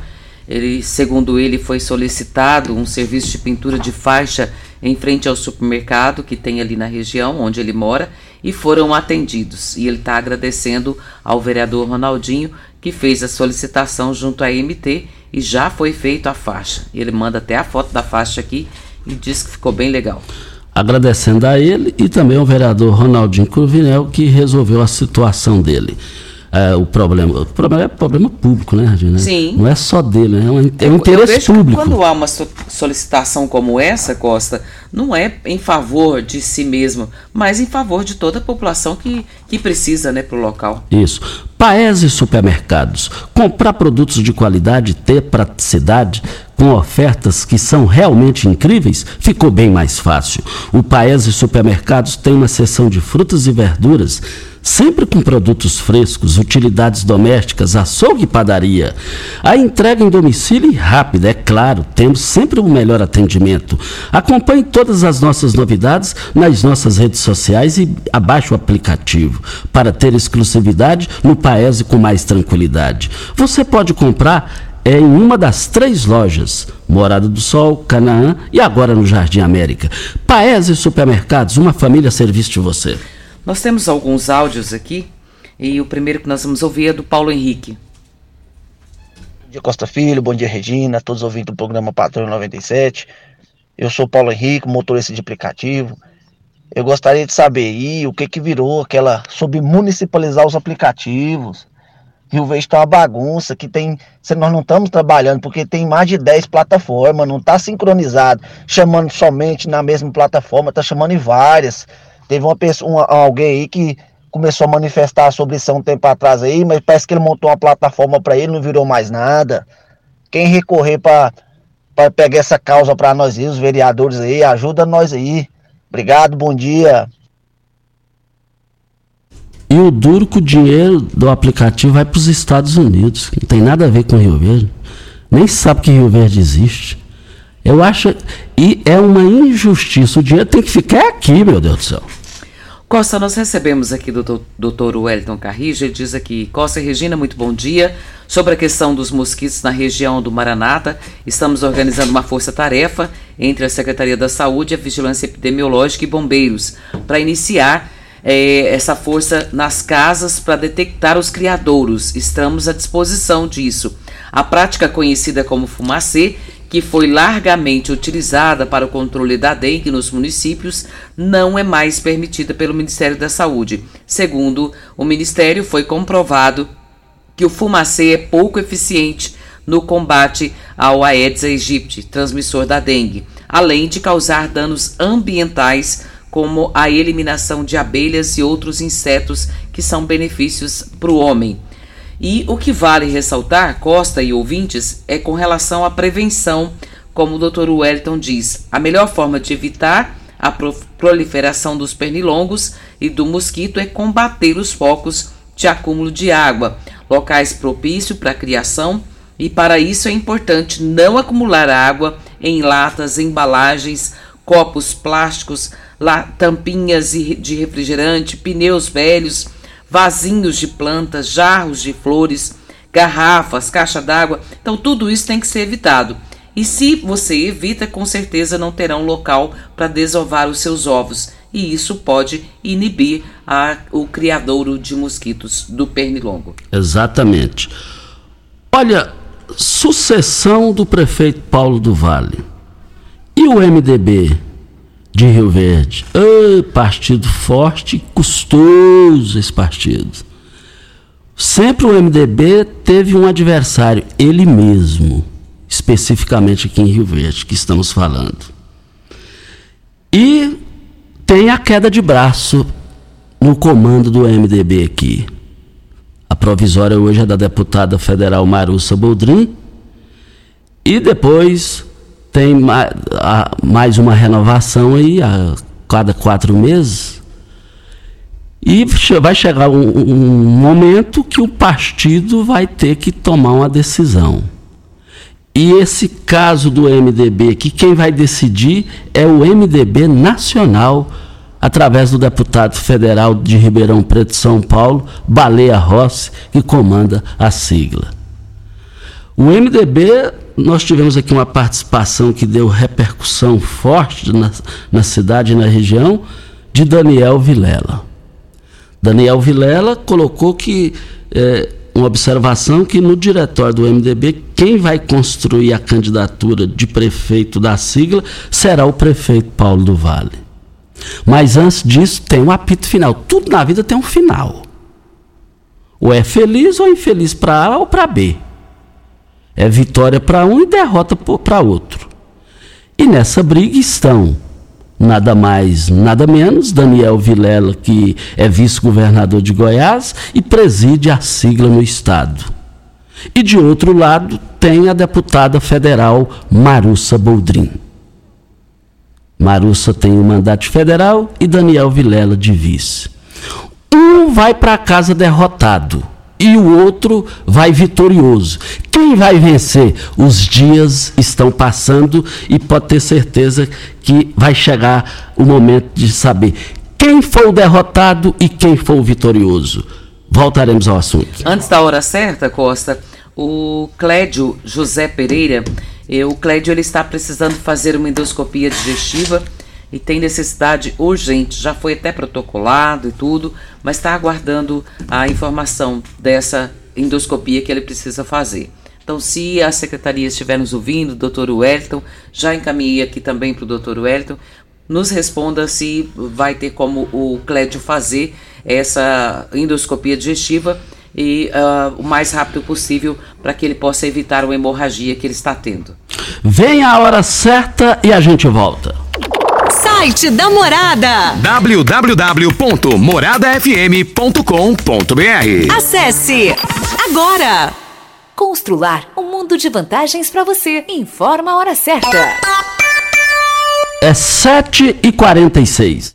Speaker 6: Ele, segundo ele, foi solicitado um serviço de pintura de faixa em frente ao supermercado que tem ali na região onde ele mora e foram atendidos. E ele está agradecendo ao vereador Ronaldinho que fez a solicitação junto à MT e já foi feito a faixa. Ele manda até a foto da faixa aqui e diz que ficou bem legal.
Speaker 5: Agradecendo a ele e também ao vereador Ronaldinho Cruvinel que resolveu a situação dele é, o problema. O problema é problema público, né, Regina?
Speaker 6: Sim.
Speaker 5: Não é só dele, né? é um, é um interesse público.
Speaker 6: quando há uma solicitação como essa, Costa, não é em favor de si mesmo, mas em favor de toda a população que, que precisa, né, para o local.
Speaker 5: Isso. Paese Supermercados. Comprar produtos de qualidade, ter praticidade, com ofertas que são realmente incríveis, ficou bem mais fácil. O Paese Supermercados tem uma seção de frutas e verduras sempre com produtos frescos, utilidades domésticas, açougue e padaria. A entrega em domicílio e rápida, é claro, temos sempre o melhor atendimento. Acompanhe todas as nossas novidades nas nossas redes sociais e abaixe o aplicativo para ter exclusividade no Paese com mais tranquilidade. Você pode comprar é em uma das três lojas, Morada do Sol, Canaã e agora no Jardim América. Paese Supermercados, uma família a serviço de você.
Speaker 6: Nós temos alguns áudios aqui e o primeiro que nós vamos ouvir é do Paulo Henrique.
Speaker 23: Bom dia Costa Filho, bom dia Regina, todos ouvindo do programa Patrulha 97. Eu sou Paulo Henrique, motorista de aplicativo. Eu gostaria de saber aí o que que virou aquela sobre municipalizar os aplicativos. Rio Verde está uma bagunça, que tem. Se nós não estamos trabalhando, porque tem mais de 10 plataformas, não está sincronizado, chamando somente na mesma plataforma, está chamando em várias. Teve uma pessoa, uma, alguém aí que começou a manifestar sobre isso há um tempo atrás aí, mas parece que ele montou uma plataforma para ele, não virou mais nada. Quem recorrer para pegar essa causa para nós aí, os vereadores aí, ajuda nós aí. Obrigado, bom dia.
Speaker 5: E o duro que o dinheiro do aplicativo vai para os Estados Unidos. Não tem nada a ver com Rio Verde. Nem sabe que Rio Verde existe. Eu acho. E é uma injustiça. O dinheiro tem que ficar aqui, meu Deus do céu.
Speaker 6: Costa, nós recebemos aqui do doutor Wellington Carrija, ele diz aqui, Costa e Regina, muito bom dia. Sobre a questão dos mosquitos na região do Maranata, estamos organizando uma força-tarefa entre a Secretaria da Saúde, a Vigilância Epidemiológica e Bombeiros, para iniciar é, essa força nas casas para detectar os criadouros. Estamos à disposição disso. A prática conhecida como fumacê que foi largamente utilizada para o controle da dengue nos municípios, não é mais permitida pelo Ministério da Saúde. Segundo o Ministério, foi comprovado que o fumacê é pouco eficiente no combate ao Aedes aegypti, transmissor da dengue, além de causar danos ambientais como a eliminação de abelhas e outros insetos que são benefícios para o homem. E o que vale ressaltar, Costa e ouvintes, é com relação à prevenção, como o Dr. Wellington diz, a melhor forma de evitar a proliferação dos pernilongos e do mosquito é combater os focos de acúmulo de água, locais propícios para a criação, e para isso é importante não acumular água em latas, embalagens, copos plásticos, tampinhas de refrigerante, pneus velhos vasinhos de plantas, jarros de flores, garrafas, caixa d'água. Então, tudo isso tem que ser evitado. E se você evita, com certeza não terá um local para desovar os seus ovos. E isso pode inibir a, o criadouro de mosquitos do pernilongo.
Speaker 5: Exatamente. Olha, sucessão do prefeito Paulo do Vale. E o MDB de Rio Verde. Oh, partido forte custoso esse partido. Sempre o MDB teve um adversário, ele mesmo, especificamente aqui em Rio Verde, que estamos falando. E tem a queda de braço no comando do MDB aqui. A provisória hoje é da deputada federal Marussa Boldrin. E depois tem mais uma renovação aí a cada quatro meses. E vai chegar um, um, momento que o partido vai ter que tomar uma decisão. E esse caso do MDB, que quem vai decidir é o MDB nacional, através do deputado federal de Ribeirão Preto, São Paulo, Baleia Rossi, que comanda a sigla. O MDB nós tivemos aqui uma participação que deu repercussão forte na, na cidade e na região de Daniel Vilela. Daniel Vilela colocou que é, uma observação que no diretório do MDB quem vai construir a candidatura de prefeito da sigla será o prefeito Paulo do Vale. Mas antes disso tem um apito final. Tudo na vida tem um final. Ou é feliz ou infeliz para A ou para B. É vitória para um e derrota para outro. E nessa briga estão nada mais, nada menos, Daniel Vilela, que é vice-governador de Goiás e preside a sigla no Estado. E de outro lado tem a deputada federal Marussa Boldrin. Marussa tem o mandato federal e Daniel Vilela de vice. Um vai para casa derrotado e o outro vai vitorioso. Quem vai vencer? Os dias estão passando e pode ter certeza que vai chegar o momento de saber quem foi o derrotado e quem foi o vitorioso. Voltaremos ao assunto.
Speaker 6: Antes da hora certa, Costa, o Clédio José Pereira, o Clédio ele está precisando fazer uma endoscopia digestiva e tem necessidade urgente, já foi até protocolado e tudo, mas está aguardando a informação dessa endoscopia que ele precisa fazer. Então, se a secretaria estiver nos ouvindo, doutor Wellington, já encaminhei aqui também para o doutor Wellington, nos responda se vai ter como o Clédio fazer essa endoscopia digestiva e uh, o mais rápido possível para que ele possa evitar uma hemorragia que ele está tendo.
Speaker 5: Vem a hora certa e a gente volta.
Speaker 24: Site da Morada
Speaker 2: www.moradafm.com.br
Speaker 24: Acesse agora! Constrular um mundo de vantagens para você. Informa a hora certa.
Speaker 5: É 7h46.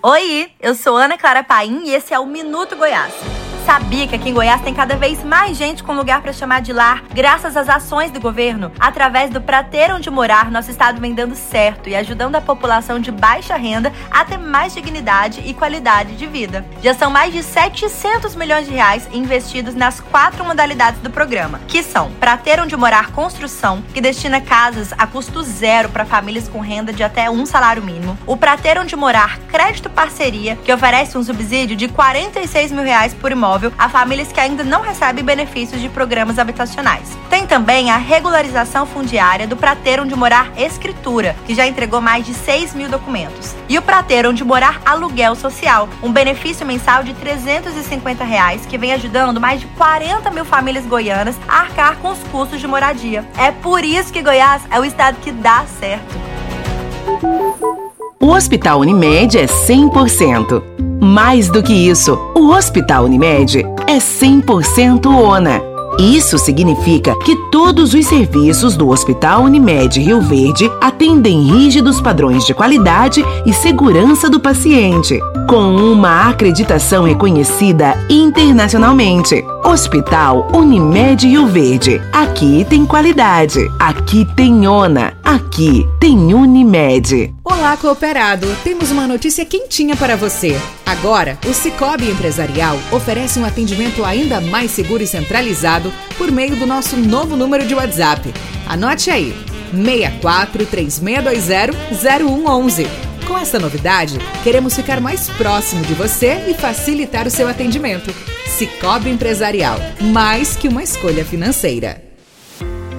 Speaker 25: Oi, eu sou Ana Clara Paim e esse é o Minuto Goiás. Sabia que aqui em Goiás tem cada vez mais gente com lugar para chamar de lar, graças às ações do governo? Através do Prater Onde Morar, nosso estado vem dando certo e ajudando a população de baixa renda a ter mais dignidade e qualidade de vida. Já são mais de 700 milhões de reais investidos nas quatro modalidades do programa, que são Prater Onde Morar Construção, que destina casas a custo zero para famílias com renda de até um salário mínimo, o Prater Onde Morar Crédito Parceria, que oferece um subsídio de 46 mil reais por imóvel imóvel a famílias que ainda não recebem benefícios de programas habitacionais. Tem também a regularização fundiária do Prateiro onde morar escritura, que já entregou mais de 6 mil documentos. E o Prateiro onde morar aluguel social, um benefício mensal de 350 reais que vem ajudando mais de 40 mil famílias goianas a arcar com os custos de moradia. É por isso que Goiás é o estado que dá certo.
Speaker 3: O Hospital Unimed é 100%. Mais do que isso, o Hospital Unimed é 100% ONA. Isso significa que todos os serviços do Hospital Unimed Rio Verde atendem rígidos padrões de qualidade e segurança do paciente, com uma acreditação reconhecida internacionalmente. Hospital Unimed Rio Verde. Aqui tem qualidade. Aqui tem ONA. Aqui tem Unimed.
Speaker 14: Olá, cooperado. Temos uma notícia quentinha para você. Agora, o Cicobi Empresarial oferece um atendimento ainda mais seguro e centralizado por meio do nosso novo número de WhatsApp. Anote aí: 64 3620 0111. Com essa novidade, queremos ficar mais próximo de você e facilitar o seu atendimento. Cicobi Empresarial, mais que uma escolha financeira.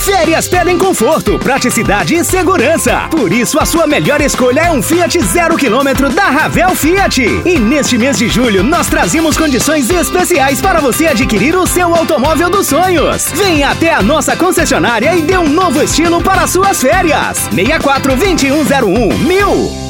Speaker 26: Férias pedem conforto, praticidade e segurança. Por isso, a sua melhor escolha é um Fiat zero quilômetro da Ravel Fiat. E neste mês de julho, nós trazemos condições especiais para você adquirir o seu automóvel dos sonhos. Venha até a nossa concessionária e dê um novo estilo para suas férias. 64 2101 mil.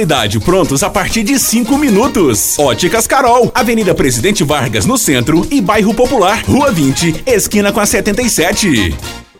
Speaker 21: prontos a partir de 5 minutos. Óticas Carol, Avenida Presidente Vargas no centro e Bairro Popular, Rua 20, esquina com a 77.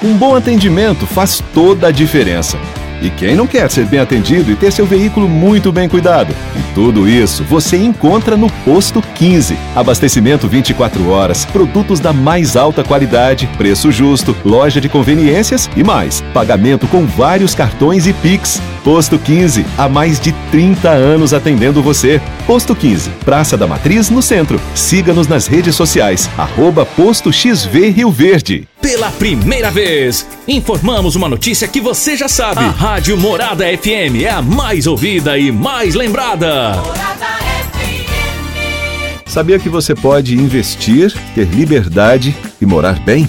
Speaker 13: Um bom atendimento faz toda a diferença. E quem não quer ser bem atendido e ter seu veículo muito bem cuidado? E tudo isso você encontra no Posto 15. Abastecimento 24 horas, produtos da mais alta qualidade, preço justo, loja de conveniências e mais. Pagamento com vários cartões e Pix. Posto 15, há mais de 30 anos atendendo você. Posto 15, Praça da Matriz, no centro. Siga-nos nas redes sociais, arroba Posto XV Rio Verde.
Speaker 1: Pela primeira vez, informamos uma notícia que você já sabe. A Rádio Morada FM é a mais ouvida e mais lembrada.
Speaker 13: Sabia que você pode investir, ter liberdade e morar bem?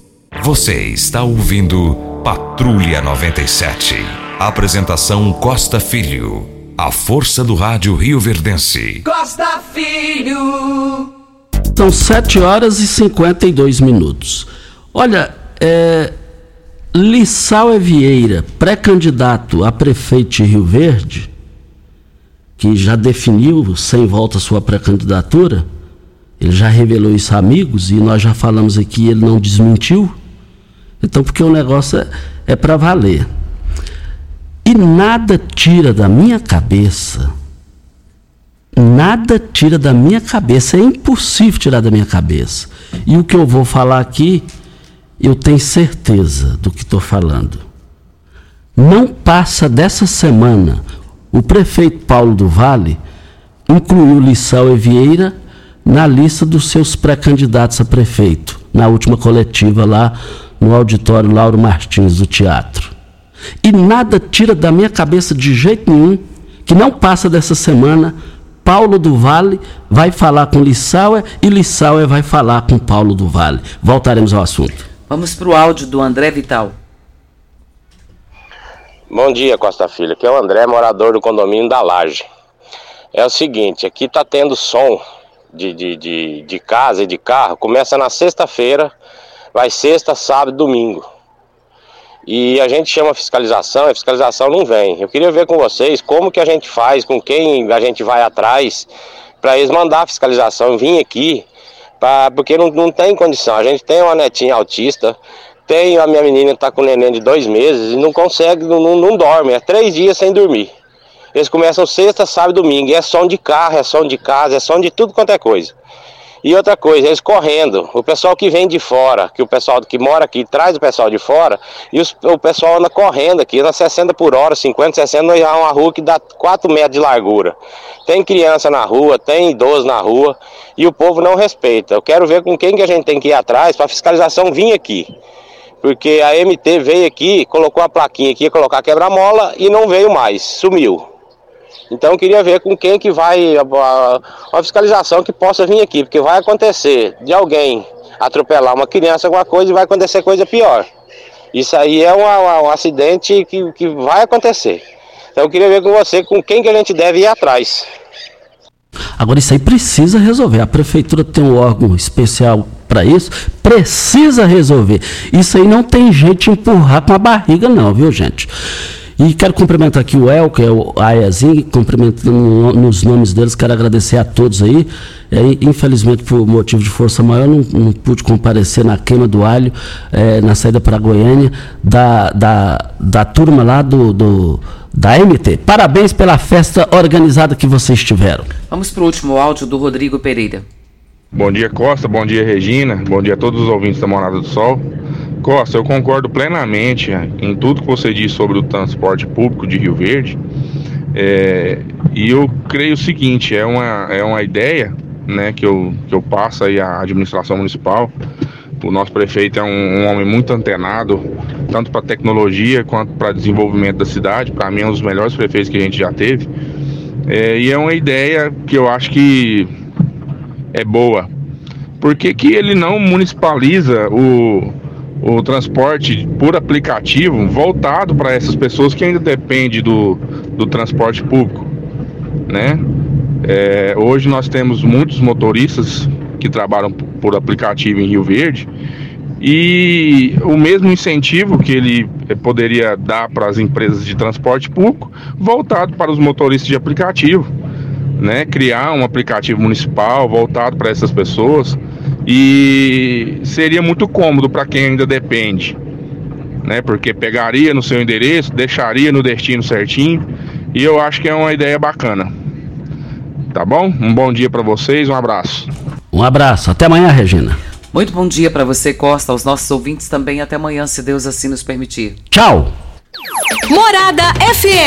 Speaker 15: Você está ouvindo Patrulha 97. Apresentação Costa Filho. A força do rádio Rio Verdense.
Speaker 4: Costa Filho.
Speaker 5: São 7 horas e 52 minutos. Olha, é, Lissau Vieira, pré-candidato a prefeito de Rio Verde, que já definiu sem volta sua pré-candidatura, ele já revelou isso a amigos e nós já falamos aqui, ele não desmentiu. Então, porque o negócio é, é para valer. E nada tira da minha cabeça, nada tira da minha cabeça, é impossível tirar da minha cabeça. E o que eu vou falar aqui, eu tenho certeza do que estou falando. Não passa dessa semana, o prefeito Paulo do Vale incluiu Lissau e Vieira na lista dos seus pré-candidatos a prefeito, na última coletiva lá no auditório Lauro Martins do teatro. E nada tira da minha cabeça de jeito nenhum que não passa dessa semana. Paulo do Vale vai falar com Lissauer e Lissauer vai falar com Paulo do Vale. Voltaremos ao assunto.
Speaker 6: Vamos para o áudio do André Vital.
Speaker 27: Bom dia, Costa Filho. Aqui é o André, morador do condomínio da Laje. É o seguinte, aqui tá tendo som de, de, de, de casa e de carro. Começa na sexta-feira vai sexta, sábado, domingo. E a gente chama fiscalização, a fiscalização não vem. Eu queria ver com vocês como que a gente faz, com quem a gente vai atrás, para eles mandar a fiscalização vir aqui, pra, porque não, não tem condição. A gente tem uma netinha autista, tem a minha menina está com um neném de dois meses e não consegue, não, não, não dorme, é três dias sem dormir. Eles começam sexta, sábado e domingo. E é som de carro, é som de casa, é som de tudo quanto é coisa. E outra coisa, eles correndo. O pessoal que vem de fora, que o pessoal que mora aqui traz o pessoal de fora, e os, o pessoal anda correndo aqui, anda 60 por hora, 50, 60, é uma rua que dá 4 metros de largura. Tem criança na rua, tem idoso na rua, e o povo não respeita. Eu quero ver com quem que a gente tem que ir atrás para a fiscalização vir aqui. Porque a MT veio aqui, colocou a plaquinha aqui, colocar quebra-mola e não veio mais, sumiu. Então queria ver com quem que vai a, fiscalização que possa vir aqui, porque vai acontecer de alguém atropelar uma criança, alguma coisa, e vai acontecer coisa pior. Isso aí é um acidente que, que vai acontecer. Então eu queria ver com você com quem que a gente deve ir atrás.
Speaker 5: Agora isso aí precisa resolver. A prefeitura tem um órgão especial para isso, precisa resolver. Isso aí não tem jeito de empurrar com a barriga, não, viu, gente? E quero cumprimentar aqui o El, que é o Ayazinho, cumprimentando nos nomes deles, quero agradecer a todos aí. É, infelizmente, por motivo de força maior, não, não pude comparecer na queima do alho, é, na saída para Goiânia, da, da, da turma lá do, do, da MT. Parabéns pela festa organizada que vocês tiveram.
Speaker 6: Vamos para o último áudio do Rodrigo Pereira.
Speaker 28: Bom dia, Costa. Bom dia, Regina. Bom dia a todos os ouvintes da Morada do Sol. Costa, eu concordo plenamente em tudo que você disse sobre o transporte público de Rio Verde. É, e eu creio o seguinte, é uma, é uma ideia né, que, eu, que eu passo aí à administração municipal. O nosso prefeito é um, um homem muito antenado, tanto para tecnologia quanto para desenvolvimento da cidade. Para mim, é um dos melhores prefeitos que a gente já teve. É, e é uma ideia que eu acho que é boa. Por que, que ele não municipaliza o, o transporte por aplicativo voltado para essas pessoas que ainda dependem do, do transporte público, né? É, hoje nós temos muitos motoristas que trabalham por aplicativo em Rio Verde e o mesmo incentivo que ele eh, poderia dar para as empresas de transporte público voltado para os motoristas de aplicativo, né? Criar um aplicativo municipal voltado para essas pessoas e seria muito cômodo para quem ainda depende, né? Porque pegaria no seu endereço, deixaria no destino certinho, e eu acho que é uma ideia bacana. Tá bom? Um bom dia para vocês, um abraço.
Speaker 5: Um abraço, até amanhã, Regina.
Speaker 6: Muito bom dia para você, Costa, aos nossos ouvintes também. Até amanhã, se Deus assim nos permitir.
Speaker 5: Tchau.
Speaker 24: Morada FM.